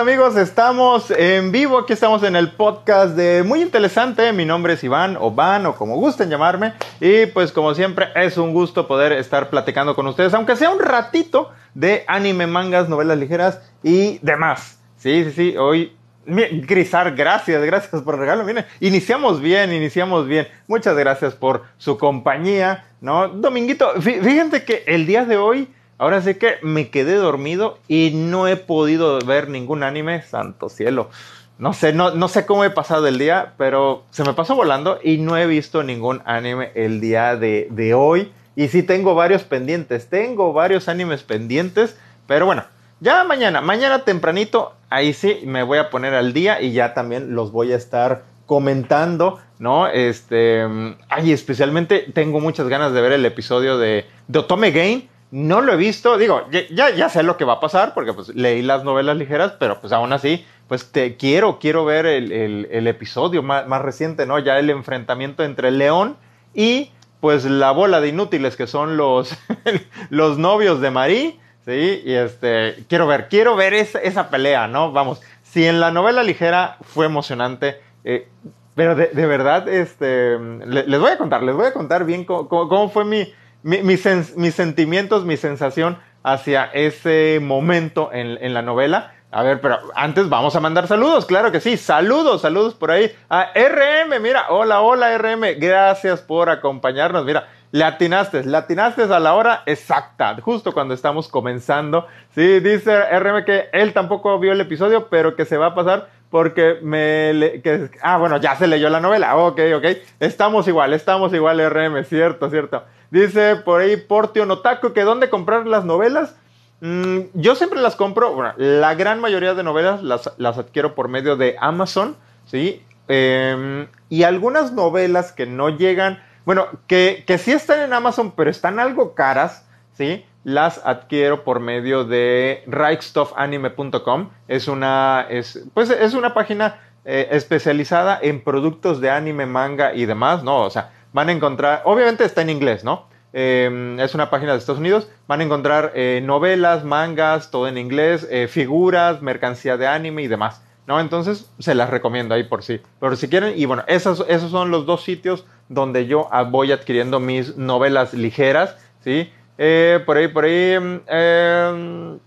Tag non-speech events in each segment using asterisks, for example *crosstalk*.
Amigos, estamos en vivo, aquí estamos en el podcast de Muy Interesante, mi nombre es Iván o Van o como gusten llamarme y pues como siempre es un gusto poder estar platicando con ustedes, aunque sea un ratito de anime, mangas, novelas ligeras y demás. Sí, sí, sí, hoy Grisar, gracias, gracias por el regalo. Miren, iniciamos bien, iniciamos bien. Muchas gracias por su compañía, ¿no? Dominguito, fíjense que el día de hoy Ahora sí que me quedé dormido y no he podido ver ningún anime, santo cielo. No sé, no, no sé cómo he pasado el día, pero se me pasó volando y no he visto ningún anime el día de, de hoy. Y sí tengo varios pendientes, tengo varios animes pendientes, pero bueno, ya mañana, mañana tempranito, ahí sí me voy a poner al día y ya también los voy a estar comentando, ¿no? Este, ay, especialmente tengo muchas ganas de ver el episodio de, de Otome Game no lo he visto, digo, ya, ya sé lo que va a pasar porque pues leí las novelas ligeras, pero pues aún así, pues te quiero, quiero ver el, episodio más, reciente, ¿no? Ya el enfrentamiento entre el león y pues la bola de inútiles que son los, *laughs* los novios de Marie, ¿sí? Y este, quiero ver, quiero ver esa, esa pelea, ¿no? Vamos, si en la novela ligera fue emocionante, eh, pero de, verdad, este, les voy a contar, les voy a contar bien cómo fue mi, mis sentimientos, mi sensación hacia ese momento en, la novela. A ver, pero antes vamos a mandar saludos, claro que sí. Saludos, saludos por ahí a RM. Mira, hola, hola RM. Gracias por acompañarnos. Mira, le atinaste, le atinaste a la hora exacta, justo cuando estamos comenzando. Sí, dice RM que él tampoco vio el episodio, pero que se va a pasar porque me... que, ah, bueno, ya se leyó la novela. Ok, ok. Estamos igual, estamos igual RM, cierto, cierto. Dice por ahí Portio Notaco que dónde comprar las novelas. Mm, yo siempre las compro, bueno, la gran mayoría de novelas las, las adquiero por medio de Amazon, ¿sí? Em, y algunas novelas que no llegan, bueno, que, que sí están en Amazon, pero están algo caras, ¿sí? Las adquiero por medio de rightstuffanime.com. Es una, es, pues es una página eh, especializada en productos de anime, manga y demás, ¿no? O sea, van a encontrar, obviamente está en inglés, ¿no? Em, es una página de Estados Unidos, van a encontrar eh, novelas, mangas, todo en inglés, eh, figuras, mercancía de anime y demás, ¿no? Entonces se las recomiendo ahí por sí. Pero si quieren, y bueno, esos, esos son los dos sitios donde yo voy adquiriendo mis novelas ligeras, ¿sí? Eh, por ahí, por ahí... Eh,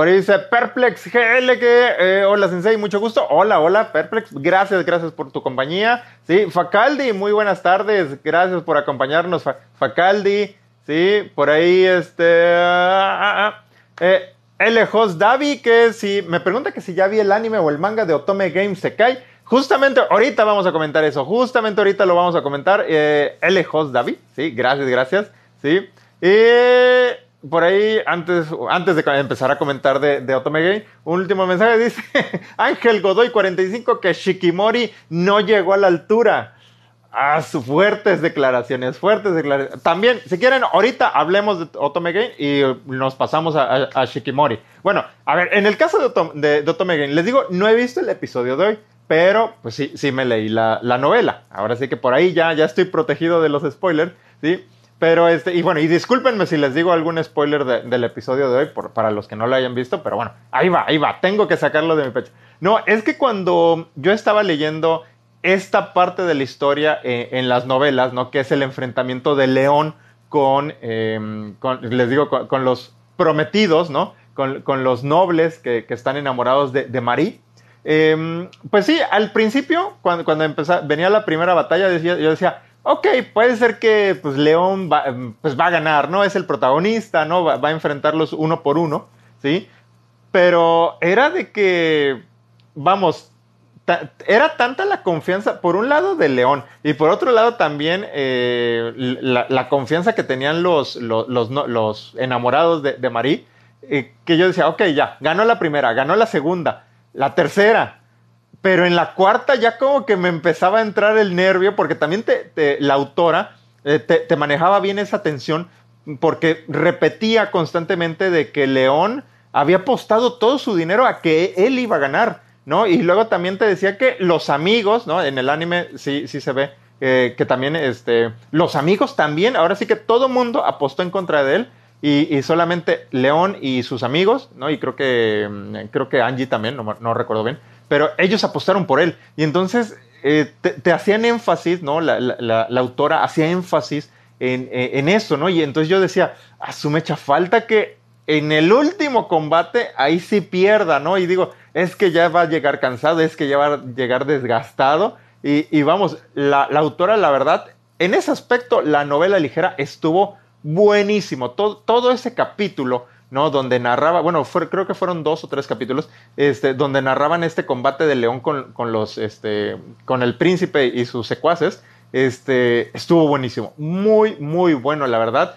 por ahí dice Perplex GL que eh, hola Sensei, mucho gusto. Hola, hola Perplex, gracias, gracias por tu compañía. Sí, Facaldi, muy buenas tardes, gracias por acompañarnos, Facaldi. Sí, por ahí este ah, ah, ah. eh, L Host Davi que si me pregunta que si ya vi el anime o el manga de Otome Game Sekai. Justamente ahorita vamos a comentar eso, justamente ahorita lo vamos a comentar. Eh, L Host Davi, sí, gracias, gracias. Sí. Y por ahí, antes, antes de empezar a comentar de, de Otome Game, un último mensaje dice *laughs* Ángel Godoy 45 que Shikimori no llegó a la altura. Ah, fuertes declaraciones, fuertes declaraciones. También, si quieren, ahorita hablemos de Otome y nos pasamos a, Shikimori. Bueno, a ver, en el caso de, Otome, Game, les digo, no he visto el episodio de hoy, pero pues sí, sí me leí la, la novela. Ahora sí que por ahí ya, ya estoy protegido de los spoilers, ¿sí? Pero este, y bueno, y discúlpenme si les digo algún spoiler del episodio de hoy para los que no lo hayan visto, pero bueno, ahí va, ahí va, tengo que sacarlo de mi pecho. No, es que cuando yo estaba leyendo esta parte de la historia eh, en las novelas, ¿no? Que es el enfrentamiento de León con, em, les digo, con, los prometidos, ¿no? Con, los nobles que, están enamorados de, de Marie. Em, pues sí, al principio, cuando, cuando venía la primera batalla, decía, yo decía, ok, puede ser que pues León va, pues, va a ganar, ¿no? Es el protagonista, ¿no? Va, a enfrentarlos uno por uno, ¿sí? Pero era de que, vamos, era tanta la confianza, por un lado de León, y por otro lado también eh, la, confianza que tenían los, los, los, enamorados de, de Marie, eh, que yo decía, ok, ya, ganó la primera, ganó la segunda, la tercera, pero en la cuarta ya como que me empezaba a entrar el nervio porque también te, la autora eh, te, manejaba bien esa tensión porque repetía constantemente de que León había apostado todo su dinero a que él iba a ganar, ¿no? Y luego también te decía que los amigos, ¿no? En el anime sí, sí se ve que también este, los amigos también, ahora sí que todo mundo apostó en contra de él y, solamente León y sus amigos, ¿no? Y creo que, mm, creo que Angie también, no, no recuerdo bien, pero ellos apostaron por él. Y entonces eh, te, hacían énfasis, ¿no? La, autora hacía énfasis en, eh, en, eso, ¿no? Y entonces yo decía, a su mecha, falta que en el último combate ahí sí pierda, ¿no? Y digo, es que ya va a llegar cansado, es que ya va a llegar desgastado. Y, vamos, la, autora, la verdad, en ese aspecto, la novela ligera estuvo buenísimo. Todo ese capítulo, ¿no? Donde narraba, bueno, creo que fueron dos o tres capítulos, este, donde narraban este combate de León con, con, los, este, con el príncipe y sus secuaces. Este, estuvo buenísimo. Muy, muy bueno, la verdad.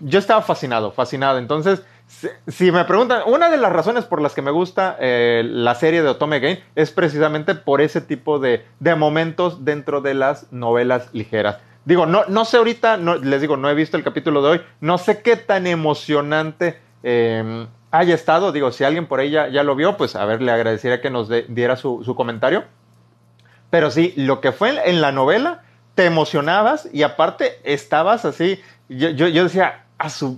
Yo estaba fascinado, fascinado. Entonces, si, me preguntan, una de las razones por las que me gusta eh, la serie de Otome Game es precisamente por ese tipo de, de momentos dentro de las novelas ligeras. Digo, no, no sé ahorita, no, les digo, no he visto el capítulo de hoy, no sé qué tan emocionante em, haya estado. Digo, si alguien por ahí ya, lo vio, pues a ver, le agradecería que nos diera su, comentario. Pero sí, lo que fue en, la novela, te emocionabas y aparte estabas así. Yo, yo, decía,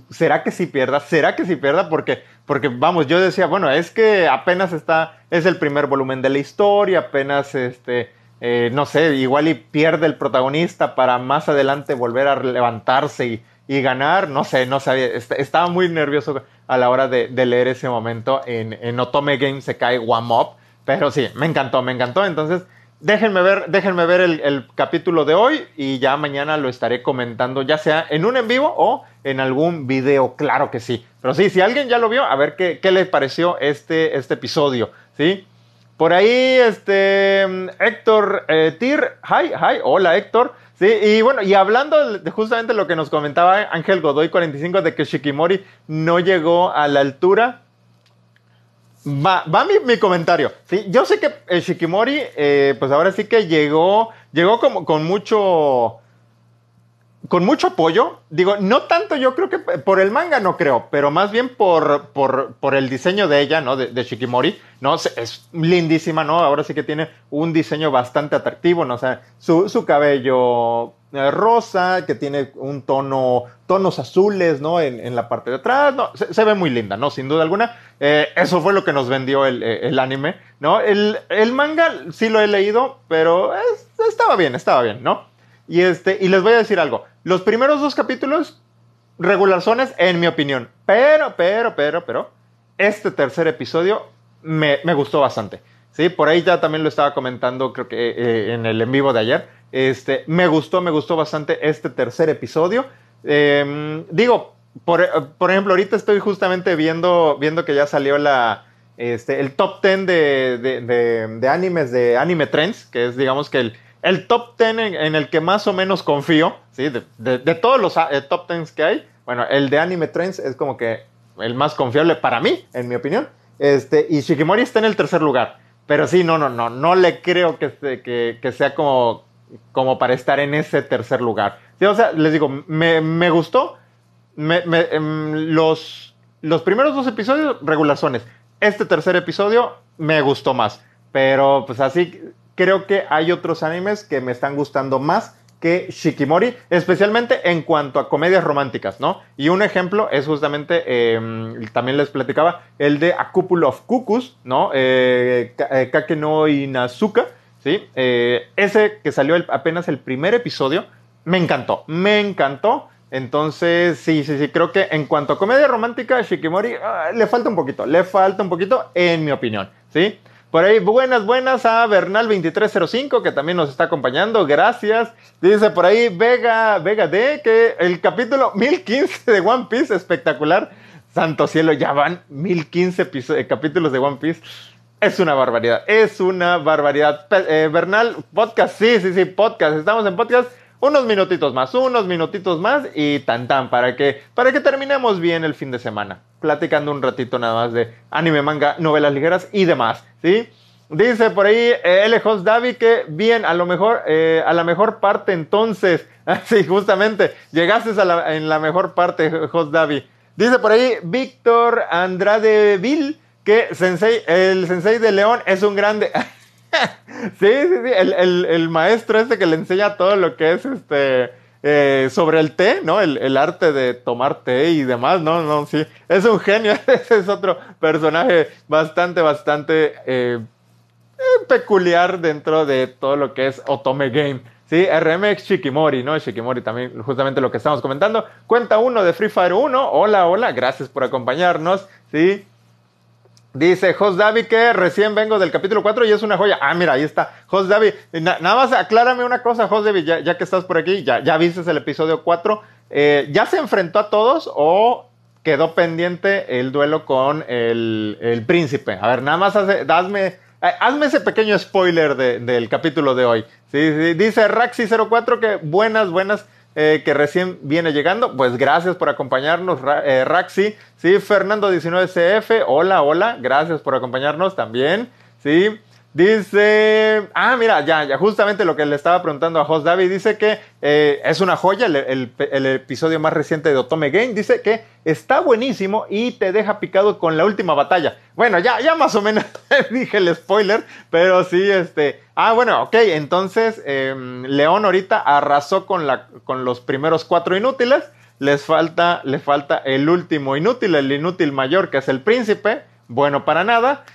¿será que si pierda? ¿Será que si pierda? Porque, porque, vamos, yo decía, bueno, es que apenas está, es el primer volumen de la historia, apenas este eh, no sé, igual y pierde el protagonista para más adelante volver a levantarse y, ganar, no sé, no sabía, estaba muy nervioso a la hora de, leer ese momento. En, en, Otome Game se cae One Up, pero sí, me encantó, me encantó, entonces déjenme ver, déjenme ver el, capítulo de hoy y ya mañana lo estaré comentando, ya sea en un en vivo o en algún video, claro que sí, pero sí, si alguien ya lo vio, a ver qué, qué le pareció este, este episodio, ¿sí? Por ahí, este, Héctor eh, Tir, hi, hi, hola Héctor. Sí, y bueno, y hablando de justamente lo que nos comentaba Ángel Godoy 45 de que Shikimori no llegó a la altura, va, va mi, comentario. Sí, yo sé que Shikimori, eh, pues ahora sí que llegó, llegó como, con mucho con mucho apoyo. Digo, no tanto yo creo que por el manga no creo, pero más bien por, por, por el diseño de ella, ¿no? De, Shikimori, ¿no? Es lindísima, ¿no? Ahora sí que tiene un diseño bastante atractivo, ¿no? O sea, su, cabello eh, rosa, que tiene un tono, tonos azules, ¿no? En, la parte de atrás, ¿no? Se, ve muy linda, ¿no? Sin duda alguna. Eh, eso fue lo que nos vendió el, el anime, ¿no? El, el, manga sí lo he leído, pero estaba bien, estaba bien, ¿no? Y, este, y les voy a decir algo. Los primeros dos capítulos, regularzones, en mi opinión. Pero, pero, pero, pero, este tercer episodio me, gustó bastante. ¿sí? Por ahí ya también lo estaba comentando, creo que eh, en el en vivo de ayer. Este, me gustó, me gustó bastante este tercer episodio. Em, digo, por, ejemplo, ahorita estoy justamente viendo, viendo que ya salió la, este, el top 10 de, de, de, animes de Anime Trends, que es digamos que el, el top 10 en, el que más o menos confío, ¿sí? de, todos los eh, top 10 que hay, bueno, el de Anime Trends es como que el más confiable para mí, en mi opinión. Este, y Shikimori está en el tercer lugar. Pero sí, no, no, no, no le creo que, sea como, para estar en ese tercer lugar. o sea, les digo, me, gustó. Em, los, los primeros dos episodios, regulazones. Este tercer episodio me gustó más. Pero pues así, creo que hay otros animes que me están gustando más que Shikimori, especialmente en cuanto a comedias románticas, ¿no? Y un ejemplo es justamente, em, también les platicaba, el de A Couple of Cuckoos, ¿no? Eh, eh, Kake no Inazuka, ¿sí? Eh, ese que salió apenas el primer episodio, me encantó, me encantó. Entonces, sí, sí, sí, creo que en cuanto a comedia romántica, Shikimori ah, le falta un poquito, le falta un poquito, en mi opinión, ¿sí? Por ahí, buenas, buenas a Bernal2305, que también nos está acompañando. Gracias. Dice por ahí Vega, Vega D, que el capítulo 1015 de One Piece, espectacular. Santo cielo, ya van 1015 eh, capítulos de One Piece. Es una barbaridad, es una barbaridad. Eh, Bernal, podcast, sí, sí, sí, podcast. Estamos en podcast unos minutitos más, unos minutitos más y tan tan para que, para que terminemos bien el fin de semana. Platicando un ratito nada más de anime, manga, novelas ligeras y demás, ¿sí? Dice por ahí eh, L. Host Davi que bien, a lo mejor, eh, a la mejor parte entonces. *laughs* sí, justamente, llegaste en la mejor parte, Host Davi. Dice por ahí Víctor Andrade Vil que sensei, el sensei de León es un grande. *laughs* sí, sí, sí, el, maestro este que le enseña todo lo que es este eh, sobre el té, ¿no? El, arte de tomar té y demás, ¿no? No, sí. Es un genio. *laughs* Ese es otro personaje bastante, bastante eh, peculiar dentro de todo lo que es Otome Game. Sí, RMX Shikimori, ¿no? Shikimori también, justamente lo que estamos comentando. Cuenta uno de Free Fire 1. Hola, hola, gracias por acompañarnos. Sí. Dice Jos Davi que recién vengo del capítulo 4 y es una joya. Ah, mira, ahí está. Jos Davi, nada más aclárame una cosa, Jos Davi, ya, que estás por aquí, ya, ya viste el episodio 4. Eh, ¿Ya se enfrentó a todos o quedó pendiente el duelo con el, el príncipe? A ver, nada más hazme eh, hazme ese pequeño spoiler del capítulo de hoy. Sí, sí, dice Raxi04 que buenas, buenas, eh, que recién viene llegando. Pues gracias por acompañarnos, eh, Raxi. Sí, Fernando19CF, hola, hola, gracias por acompañarnos también. Sí. Dice, ah, mira, ya, ya, justamente lo que le estaba preguntando a Jos David, dice que eh, es una joya el, episodio más reciente de Otome Game, dice que está buenísimo y te deja picado con la última batalla. Bueno, ya, ya más o menos *laughs* dije el spoiler, pero sí, este, ah, bueno, ok, entonces em, León ahorita arrasó con, la, con los primeros cuatro inútiles, les falta, le falta el último inútil, el inútil mayor, que es el príncipe, bueno para nada,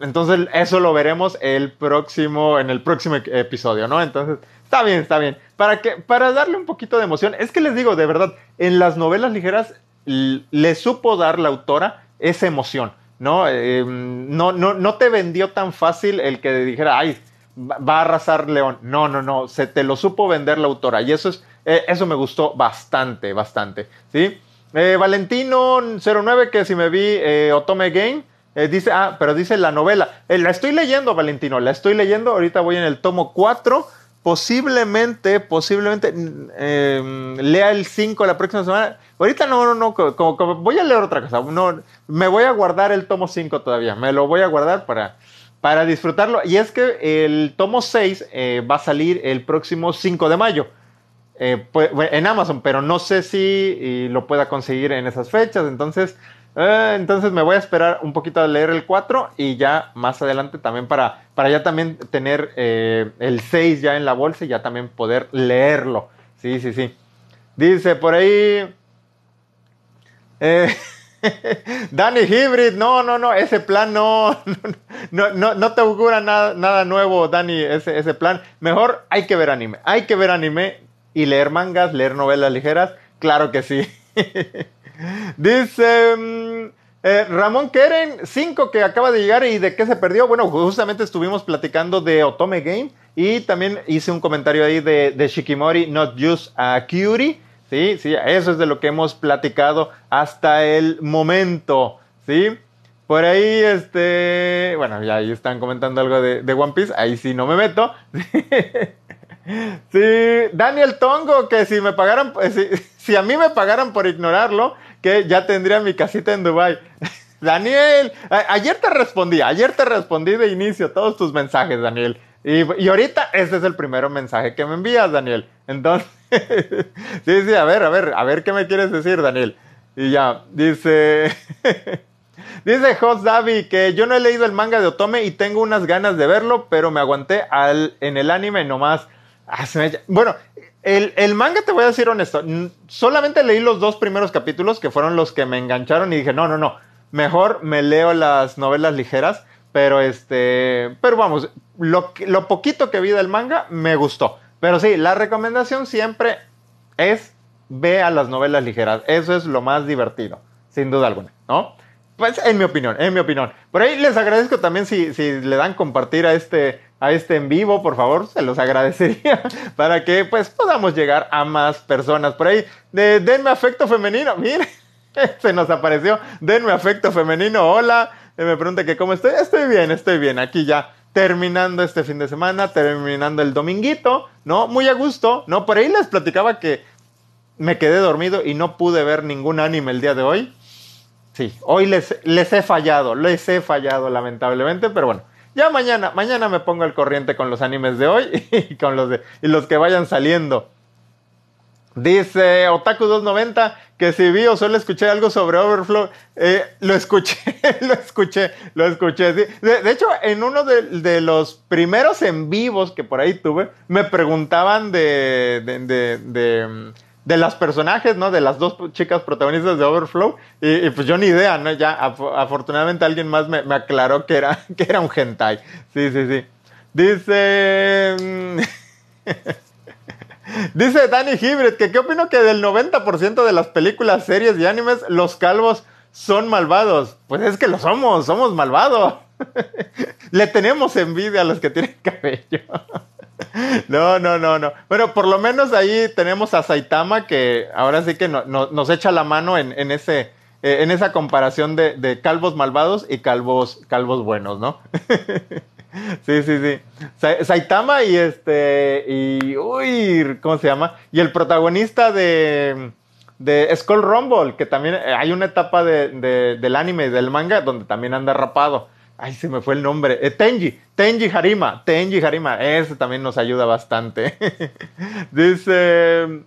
entonces, eso lo veremos el próximo, en el próximo episodio, ¿no? Entonces, está bien, está bien. Para, que, para darle un poquito de emoción, es que les digo, de verdad, en las novelas ligeras le supo dar la autora esa emoción, ¿no? Em, no, no, no te vendió tan fácil el que dijera, ay, va a arrasar León. No, no, no, se te lo supo vender la autora y eso es, eh, eso me gustó bastante, bastante, ¿sí? Eh, Valentino09, que si me vi eh, Otome Game, eh, dice, ah, pero dice la novela. Eh, la estoy leyendo, Valentino, la estoy leyendo. Ahorita voy en el tomo 4. Posiblemente, posiblemente em, lea el 5 la próxima semana. Ahorita no, no, no, como, voy a leer otra cosa. No, me voy a guardar el tomo 5 todavía. Me lo voy a guardar para, para disfrutarlo. Y es que el tomo 6 eh, va a salir el próximo 5 de mayo. Pues, en Amazon, pero no sé si lo pueda conseguir en esas fechas. Entonces, eh, entonces me voy a esperar un poquito a leer el 4 y ya más adelante también para, para ya también tener eh, el 6 ya en la bolsa y ya también poder leerlo. Sí, sí, sí. Dice por ahí... Eh, *laughs* Danny Hybrid, no, no, no, ese plan no, *laughs* no, no, no te augura nada, nada nuevo, Danny, ese, ese plan. Mejor hay que ver anime, hay que ver anime y leer mangas, leer novelas ligeras, claro que sí. *laughs* Dice mm, eh, Ramón Keren, 5 que acaba de llegar y de qué se perdió. Bueno, justamente estuvimos platicando de Otome Game y también hice un comentario ahí de, Shikimori, Not Just a Curie. Sí, sí, eso es de lo que hemos platicado hasta el momento. Sí, por ahí, este, bueno, ya ahí están comentando algo de, One Piece, ahí sí no me meto. *laughs* Sí, Daniel Tongo, que si me pagaran, si, *laughs* si a mí me pagaran por ignorarlo, que ya tendría mi casita en Dubai. *laughs* Daniel, ayer te respondí, ayer te respondí de inicio todos tus mensajes, Daniel. Y, ahorita ese es el primer mensaje que me envías, Daniel. Entonces, *laughs* sí, sí, a ver, a ver, a ver qué me quieres decir, Daniel. Y ya, dice, *laughs* dice Jos Davi que yo no he leído el manga de Otome y tengo unas ganas de verlo, pero me aguanté al, en el anime nomás. Ah, bueno, el, manga, te voy a decir honesto, solamente leí los dos primeros capítulos que fueron los que me engancharon y dije, no, no, no, mejor me leo las novelas ligeras, pero este, pero vamos, lo, lo poquito que vi del manga me gustó. Pero sí, la recomendación siempre es ve a las novelas ligeras, eso es lo más divertido, sin duda alguna, ¿no? Pues en mi opinión, en mi opinión. Por ahí les agradezco también si, si le dan compartir a este, a este en vivo, por favor, se los agradecería *laughs* para que pues podamos llegar a más personas. Por ahí, de, denme afecto femenino, *laughs* mire, se nos apareció, denme afecto femenino, hola, me pregunta que cómo estoy, estoy bien, estoy bien, aquí ya terminando este fin de semana, terminando el dominguito, ¿no? Muy a gusto, ¿no? Por ahí les platicaba que me quedé dormido y no pude ver ningún anime el día de hoy. Sí, hoy les, les he fallado, les he fallado lamentablemente, pero bueno, ya mañana, mañana me pongo al corriente con los animes de hoy *laughs* y con los de y los que vayan saliendo. Dice Otaku290 que si vi o solo escuché algo sobre Overflow, eh, lo escuché, *laughs* lo escuché, lo escuché. De, hecho, en uno de, los primeros en vivos que por ahí tuve, me preguntaban de, de, de, las personajes, ¿no? De las dos chicas protagonistas de Overflow. Y, pues yo ni idea, ¿no? Ya afortunadamente alguien más me, me, aclaró que era, *laughs* que era un hentai. Sí, sí, sí. Dice... Mm, *laughs* Dice Danny Hybrid que qué opino que del 90% de las películas, series y animes los calvos son malvados. Pues es que lo somos, somos malvados. *laughs* Le tenemos envidia a los que tienen cabello. No, no, no, no. Bueno, por lo menos ahí tenemos a Saitama que ahora sí que nos echa la mano en, ese, eh, en esa comparación de, calvos malvados y calvos, calvos buenos, ¿no? *laughs* Sí, sí, sí. Saitama y este. Y. Uy, ¿cómo se llama? Y el protagonista de. De Skull Rumble, que también eh, hay una etapa de, del anime y del manga donde también anda rapado. Ay, se me fue el nombre. Eh, Tenji, Tenji Harima, Tenji Harima. Ese también nos ayuda bastante. *laughs* Dice.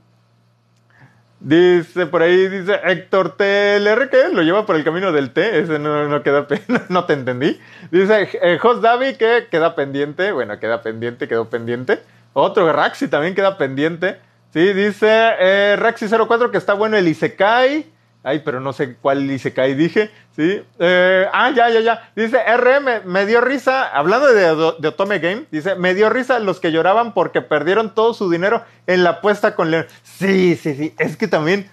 Dice por ahí, dice Héctor TLR, que lo lleva por el camino del T, ese no, no queda, *laughs* no te entendí. Dice eh, Jos Davi que queda pendiente, bueno, queda pendiente, quedó pendiente. Otro Raxi también queda pendiente. Sí, dice eh, Raxi04 que está bueno el Isekai. Ay, pero no sé cuál Isekai dije. Sí. Eh, ah, ya, ya, ya. Dice RM, me dio risa, hablando de, Otome Game, dice, me dio risa los que lloraban porque perdieron todo su dinero en la apuesta con León. Sí, sí, sí. Es que también,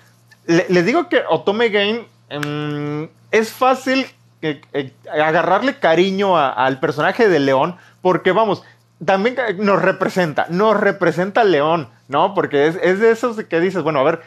les digo que Otome Game em, es fácil eh, eh, agarrarle cariño al personaje de León porque, vamos, también nos representa, nos representa León, ¿no? Porque es, es de esos que dices, bueno, a ver,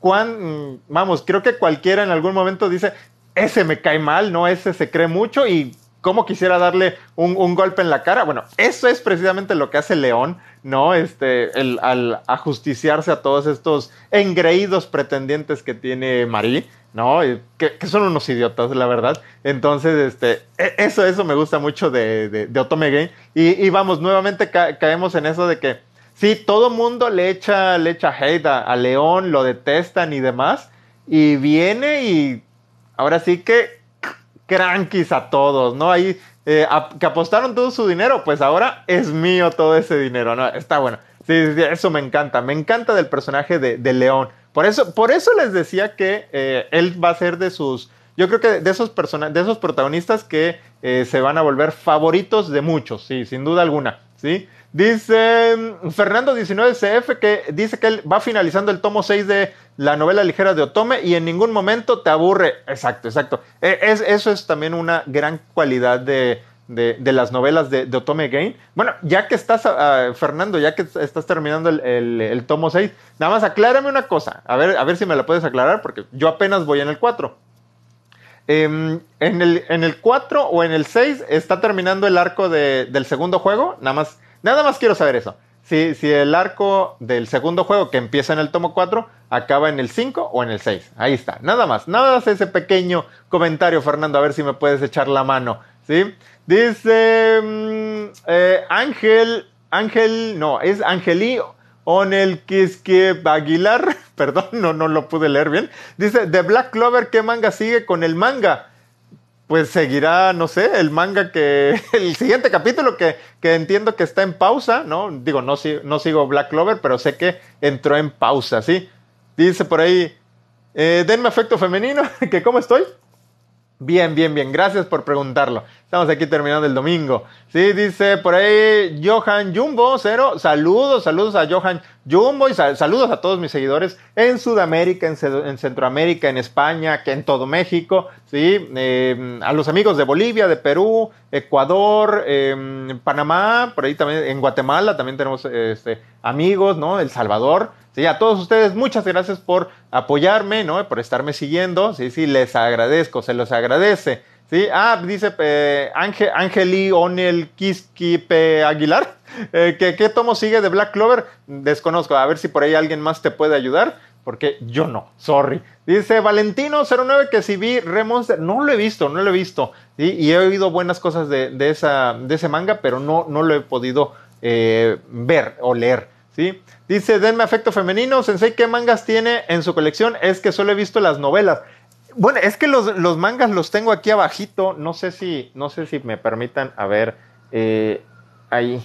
cuán, vamos, creo que cualquiera en algún momento dice, ese me cae mal, ¿no? Ese se cree mucho y cómo quisiera darle un, golpe en la cara. Bueno, eso es precisamente lo que hace León, ¿no? Este, el, al ajusticiarse a todos estos engreídos pretendientes que tiene Marie, ¿no? Que, son unos idiotas, la verdad. Entonces, este, e, eso, eso me gusta mucho de, de, Otome Game. Y, vamos, nuevamente caemos en eso de que Sí, todo mundo le echa, le echa hate a, León, lo detestan y demás. Y viene y ahora sí que crankies a todos, ¿no? Ahí eh, que apostaron todo su dinero, pues ahora es mío todo ese dinero, ¿no? Está bueno. Sí, eso me encanta. Me encanta del personaje de, León. Por eso, por eso les decía que eh, él va a ser de sus. Yo creo que de esos, de esos protagonistas que eh, se van a volver favoritos de muchos, sí, sin duda alguna, ¿sí? Dice mm, Fernando19CF que dice que él va finalizando el tomo 6 de la novela ligera de Otome y en ningún momento te aburre. Exacto, exacto. E, es, eso es también una gran cualidad de, las novelas de, Otome Game. Bueno, ya que estás, ah, Fernando, ya que estás terminando el, tomo 6, nada más aclárame una cosa. A ver, a ver si me la puedes aclarar porque yo apenas voy en el 4. Em, en, el, en el 4 o en el 6 está terminando el arco del segundo juego. Nada más Nada más quiero saber eso. Si, si el arco del segundo juego que empieza en el tomo 4 acaba en el 5 o en el 6. Ahí está. Nada más. Nada más ese pequeño comentario, Fernando. A ver si me puedes echar la mano. ¿Sí? Dice mm, eh, Ángel. Ángel. No, es Angelí Onel Kiske Aguilar. *laughs* Perdón, no, no lo pude leer bien. Dice: The Black Clover, ¿qué manga sigue con el manga? Pues seguirá, no sé, el manga que, *laughs* el siguiente capítulo que, entiendo que está en pausa, ¿no? Digo, no, no sigo Black Clover, pero sé que entró en pausa, ¿sí? Dice por ahí, eh, denme afecto femenino, *laughs* que cómo estoy. Bien, bien, bien. Gracias por preguntarlo. Estamos aquí terminando el domingo. Sí, dice por ahí Johan Jumbo, cero. Saludos, saludos a Johan Jumbo y saludos a todos mis seguidores en Sudamérica, en, Centroamérica, en España, que en todo México. Sí, eh, a los amigos de Bolivia, de Perú, Ecuador, eh, Panamá, por ahí también, en Guatemala también tenemos este, amigos, ¿no? El Salvador. Sí, a todos ustedes, muchas gracias por apoyarme, ¿no? Por estarme siguiendo. Sí, sí, les agradezco, se los agradece. Ah, dice eh, Ángel, Angeli Onel Quisquipe Aguilar. *laughs* Eh, ¿qué, tomo sigue de Black Clover? Desconozco. A ver si por ahí alguien más te puede ayudar. Porque yo no, sorry. Dice Valentino09 que si vi Remonster, no lo he visto, no lo he visto. Y he oído buenas cosas de, ese manga, pero no, no lo he podido eh, ver o leer. Dice, denme afecto femenino, Sensei, ¿qué mangas tiene en su colección? Es que solo he visto las novelas. Bueno, es que los, los mangas los tengo aquí abajito, no sé si, no sé si me permitan, a ver, eh, ahí,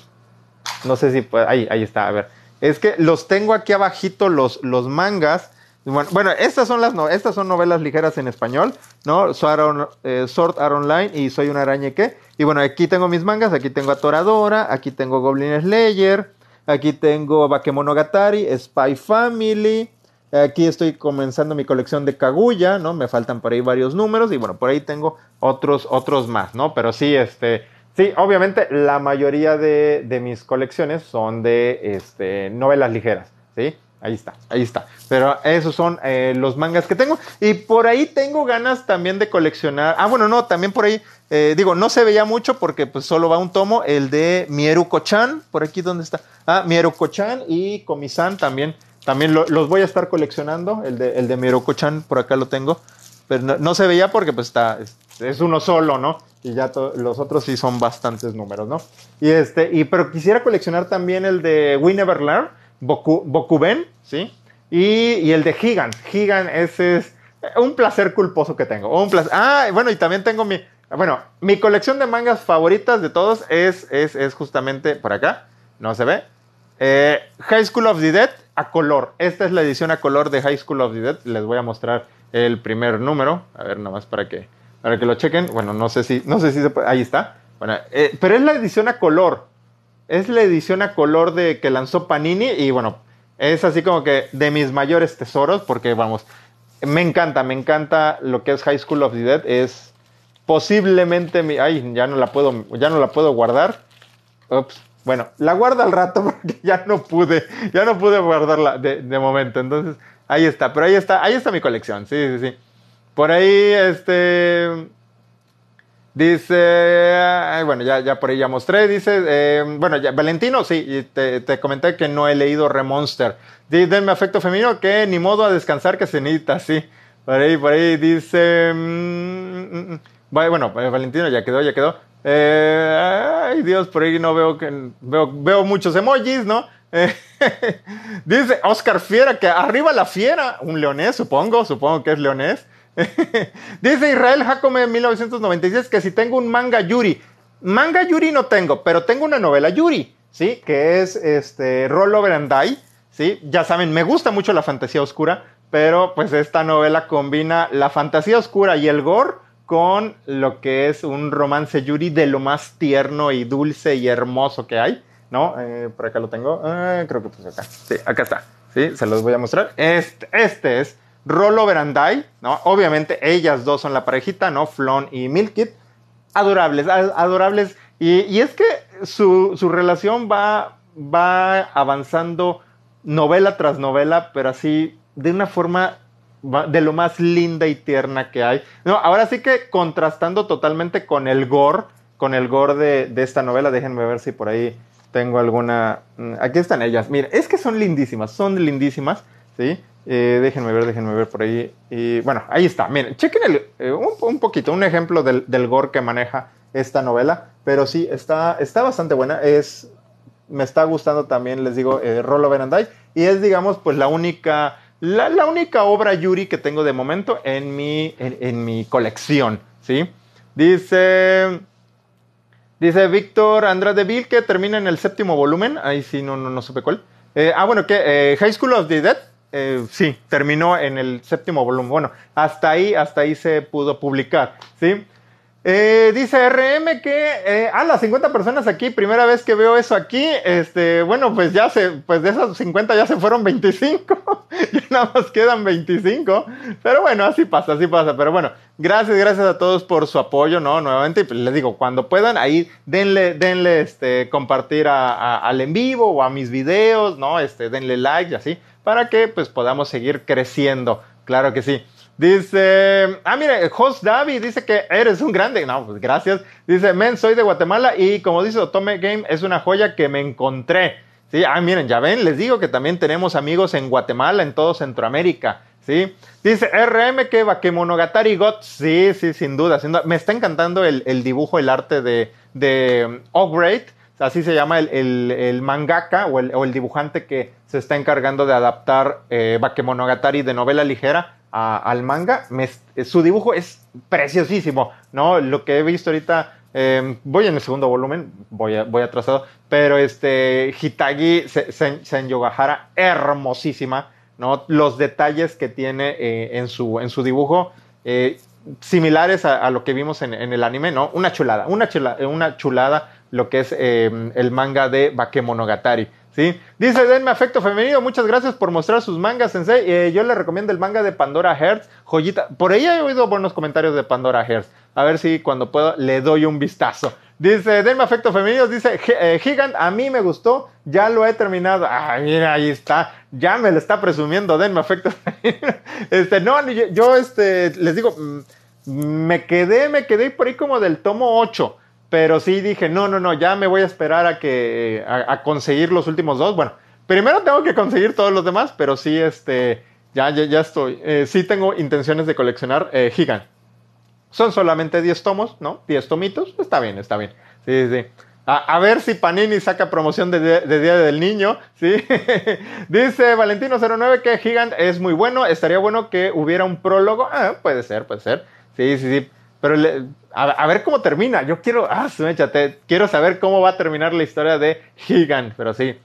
no sé si puede, ahí, ahí está, a ver. Es que los tengo aquí abajito los, los mangas. Bueno, estas son las no, estas son novelas ligeras en español, ¿no? Sword, eh, Art Online y Soy una araña que. Y bueno, aquí tengo mis mangas, aquí tengo Atoradora, aquí tengo Goblin Slayer, aquí tengo Bakemonogatari, Spy Family, aquí estoy comenzando mi colección de Kaguya, ¿no? Me faltan por ahí varios números y bueno, por ahí tengo otros, otros más, ¿no? Pero sí, este, sí, obviamente la mayoría de, de mis colecciones son de este, novelas ligeras, ¿sí? Ahí está, ahí está. Pero esos son eh, los mangas que tengo. Y por ahí tengo ganas también de coleccionar. Ah, bueno, no, también por ahí. Eh, digo, no se veía mucho porque pues solo va un tomo. El de Mieruko-chan. Por aquí, ¿dónde está? Ah, Mieruko-chan y Komi-san también. También los voy a estar coleccionando. El de, el de Mieruko-chan, por acá lo tengo. Pero no, se veía porque pues está. Es, uno solo, ¿no? Y ya los otros sí son bastantes números, ¿no? Y este, y pero quisiera coleccionar también el de We Learn Boku, Bokuben, ¿sí? Y, el de Gigan. Gigan, ese es un placer culposo que tengo. Un placer. Ah, bueno, y también tengo mi. Bueno, mi colección de mangas favoritas de todos es, es, justamente por acá. No se ve. Eh, High School of the Dead a color. Esta es la edición a color de High School of the Dead. Les voy a mostrar el primer número. A ver, nada más para que, para que lo chequen. Bueno, no sé si, no sé si se puede. Ahí está. Bueno, eh, pero es la edición a color. Es la edición a color de que lanzó Panini y bueno, es así como que de mis mayores tesoros porque vamos, me encanta, me encanta lo que es High School of the Dead, es posiblemente mi, ay, ya no la puedo, ya no la puedo guardar. Ups. Bueno, la guardo al rato *laughs* porque ya no pude, ya no pude guardarla de, momento. Entonces, ahí está, pero ahí está, ahí está mi colección, sí, sí, sí. Por ahí, este, Dice, bueno, ya, ya por ahí ya mostré, dice, eh, bueno, Valentino, sí, te, te, comenté que no he leído Remonster. Denme afecto femenino, que ni modo a descansar que se necesita, sí. Por ahí, por ahí dice, mm, mm, mm, bueno, eh, Valentino ya quedó, ya quedó. Eh, ay Dios, por ahí no veo que, veo, muchos emojis, ¿no? *laughs* dice Oscar Fiera, que arriba la fiera, un leonés, supongo, supongo que es leonés. *laughs* Dice Israel Jacome en 1996 que si tengo un manga Yuri. Manga Yuri no tengo, pero tengo una novela Yuri, ¿sí? Que es este Over and Die, ¿sí? Ya saben, me gusta mucho la fantasía oscura, pero pues esta novela combina la fantasía oscura y el gore con lo que es un romance Yuri de lo más tierno y dulce y hermoso que hay, ¿no? Eh, por acá lo tengo, eh, creo que pues acá, sí, acá está, ¿sí? Se los voy a mostrar. Este, este es Rolo Verandai, ¿no? Obviamente ellas dos son la parejita, ¿no? Flon y Milkit. Adorables, adorables. Y, es que su, relación va, va avanzando novela tras novela, pero así de una forma de lo más linda y tierna que hay. No, ahora sí que contrastando totalmente con el gore, con el gore de, de, esta novela. Déjenme ver si por ahí tengo alguna. Mm, aquí están ellas. Miren, es que son lindísimas, son lindísimas, ¿sí? Eh, déjenme ver, déjenme ver por ahí. Bueno, ahí está. Miren, chequen eh, un, poquito, un ejemplo del, del, gore que maneja esta novela. Pero sí, está, está bastante buena. Es, me está gustando también, les digo, eh, Rollo. Y es, digamos, pues la única, la, la, única obra Yuri que tengo de momento en mi, en, mi colección. ¿sí? Dice... Dice Víctor Andrade Vil que termina en el séptimo volumen. Ahí sí, no, no, no supe cuál. ah, bueno, que High School of the Dead eh, sí, terminó en el séptimo volumen. Bueno, hasta ahí, hasta ahí se pudo publicar, ¿sí? Eh, dice RM que, ah, las 50 personas aquí, primera vez que veo eso aquí, este, bueno, pues ya se, pues de esas 50 ya se fueron 25, *laughs* ya nada más quedan 25, pero bueno, así pasa, así pasa, pero bueno, gracias, gracias a todos por su apoyo, ¿no? Nuevamente, pues, les digo, cuando puedan, ahí denle, denle, este, compartir al en vivo o a mis videos, ¿no? Este, denle like y así, para que pues podamos seguir creciendo. Claro que sí. Dice, ah, mire, Host David dice que eres un grande. No, pues gracias. Dice, men, soy de Guatemala y como dice Otome Game, es una joya que me encontré. Sí, ah, miren, ya ven, les digo que también tenemos amigos en Guatemala, en todo Centroamérica. ¿sí? Dice RM que Bakemonogatari Got. Sí, sí, sin duda. Me está encantando el, dibujo, el arte de, de um, así se llama el, mangaka o el, dibujante que se está encargando de adaptar eh, Bakemonogatari de novela ligera al manga. su dibujo es preciosísimo, ¿no? Lo que he visto ahorita, em, voy en el segundo volumen, voy, voy atrasado, pero este Hitagi Senyogahara, hermosísima, ¿no? Los detalles que tiene eh, en, su, en su dibujo. Eh, similares a, lo que vimos en, el anime, ¿no? Una chulada, una chulada, una chulada lo que es em, el manga de Bakemonogatari. ¿sí? Dice, denme afecto femenino, muchas gracias por mostrar sus mangas, Sensei. Eh, yo le recomiendo el manga de Pandora Hearts, joyita. Por ahí he oído buenos comentarios de Pandora Hearts. A ver si cuando puedo le doy un vistazo. Dice, denme afecto femenino, dice, eh, Gigant, a mí me gustó, ya lo he terminado. Ah, mira, ahí está, ya me lo está presumiendo, denme afecto *laughs* femenino. Este, no, yo, este, les digo, mm, me quedé, me quedé por ahí como del tomo 8. Pero sí dije, no, no, no, ya me voy a esperar a que a, conseguir los últimos dos. Bueno, primero tengo que conseguir todos los demás, pero sí, este, ya, ya, estoy. Eh, sí tengo intenciones de coleccionar eh. Son solamente 10 tomos, ¿no? 10 tomitos. Está bien, está bien. Sí, sí. A, ver si Panini saca promoción de, Día del Niño, *laughs* ¿sí? *laughs* Dice Valentino09 que Gigant es muy bueno. Estaría bueno que hubiera un prólogo. Ah, puede ser, puede ser. Sí, sí, sí. Pero a, ver cómo termina. Yo quiero, ah, quiero saber cómo va a terminar la historia de Higan, pero sí.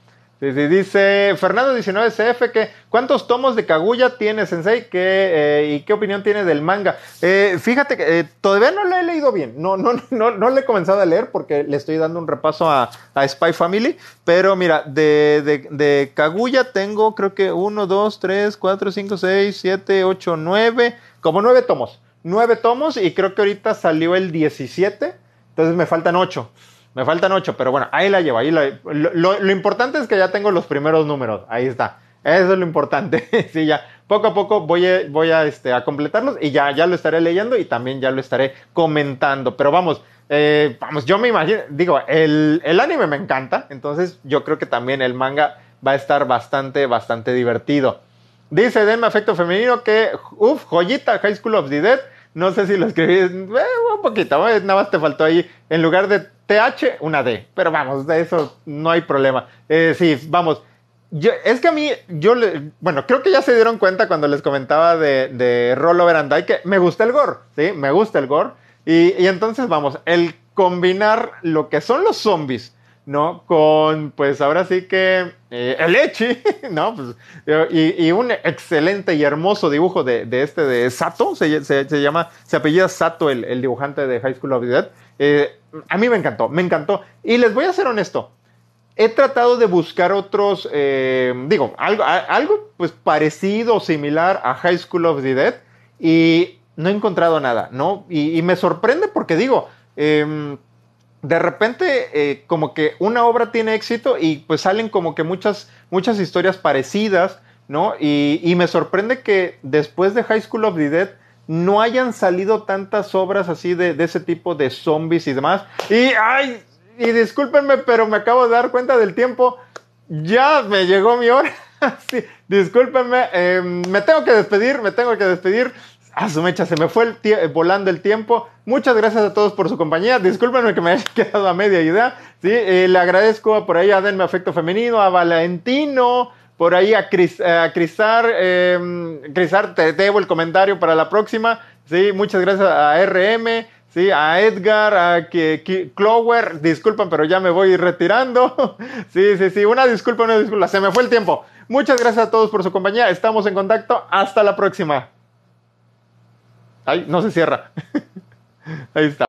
Dice Fernando 19CF que ¿cuántos tomos de Kaguya tiene Sensei? ¿Qué, ¿Y qué opinión tiene del manga? Eh, fíjate que eh, todavía no lo he leído bien. No, no, no, no le he comenzado a leer porque le estoy dando un repaso a, Spy Family. Pero mira, de, de, de, Kaguya tengo creo que 1, 2, 3, 4, 5, 6, 7, 8, 9, como 9 tomos nueve tomos y creo que ahorita salió el 17, entonces me faltan ocho. Me faltan ocho, pero bueno, ahí la llevo. Ahí lo, importante es que ya tengo los primeros números. Ahí está. Eso es lo importante. *laughs* sí, ya. Poco a poco voy a, voy a, este, a completarlos y ya, ya lo estaré leyendo y también ya lo estaré comentando. Pero vamos, eh, vamos, yo me imagino, digo, el, el anime me encanta, entonces yo creo que también el manga va a estar bastante, bastante divertido. Dice Denme Afecto Femenino que, uff, joyita, High School of the Dead. No sé si lo escribí eh, un poquito, eh, nada más te faltó ahí, en lugar de TH, una D. Pero vamos, de eso no hay problema. Eh, sí, vamos. Yo, es que a mí, yo, le, bueno, creo que ya se dieron cuenta cuando les comentaba de, de Rollover and Die que me gusta el gore, ¿sí? Me gusta el gore. Y, y entonces, vamos, el combinar lo que son los zombies ¿no? Con, pues ahora sí que eh, el Echi, *laughs* ¿no? Pues, y, un excelente y hermoso dibujo de, este de Sato, se, se, llama, se apellida Sato, el, dibujante de High School of the Dead. Eh, a mí me encantó, me encantó. Y les voy a ser honesto, he tratado de buscar otros, eh, digo, algo, algo pues parecido similar a High School of the Dead y no he encontrado nada, ¿no? Y, y me sorprende porque digo, eh, de repente eh, como que una obra tiene éxito y pues salen como que muchas, muchas historias parecidas, ¿no? Y, me sorprende que después de High School of the Dead no hayan salido tantas obras así de, ese tipo de zombies y demás. Y, ay, y discúlpenme, pero me acabo de dar cuenta del tiempo. Ya me llegó mi hora. *laughs* sí, discúlpenme, em, me tengo que despedir, me tengo que despedir. Ah, su mecha, se me fue el volando el tiempo. Muchas gracias a todos por su compañía. Discúlpenme que me haya *laughs* quedado a media idea. ¿sí? Eh, le agradezco por ahí a Denme Afecto Femenino, a Valentino, por ahí a, Cris, a Crisar. Eh, Crisar, te debo el comentario para la próxima. ¿sí? Muchas gracias a RM. Sí, a Edgar, a Clover, disculpen, pero ya me voy retirando. *laughs* Sí, sí, sí, una disculpa, una disculpa, se me fue el tiempo. Muchas gracias a todos por su compañía, estamos en contacto, hasta la próxima. Ay, no se cierra. *laughs* Ahí está.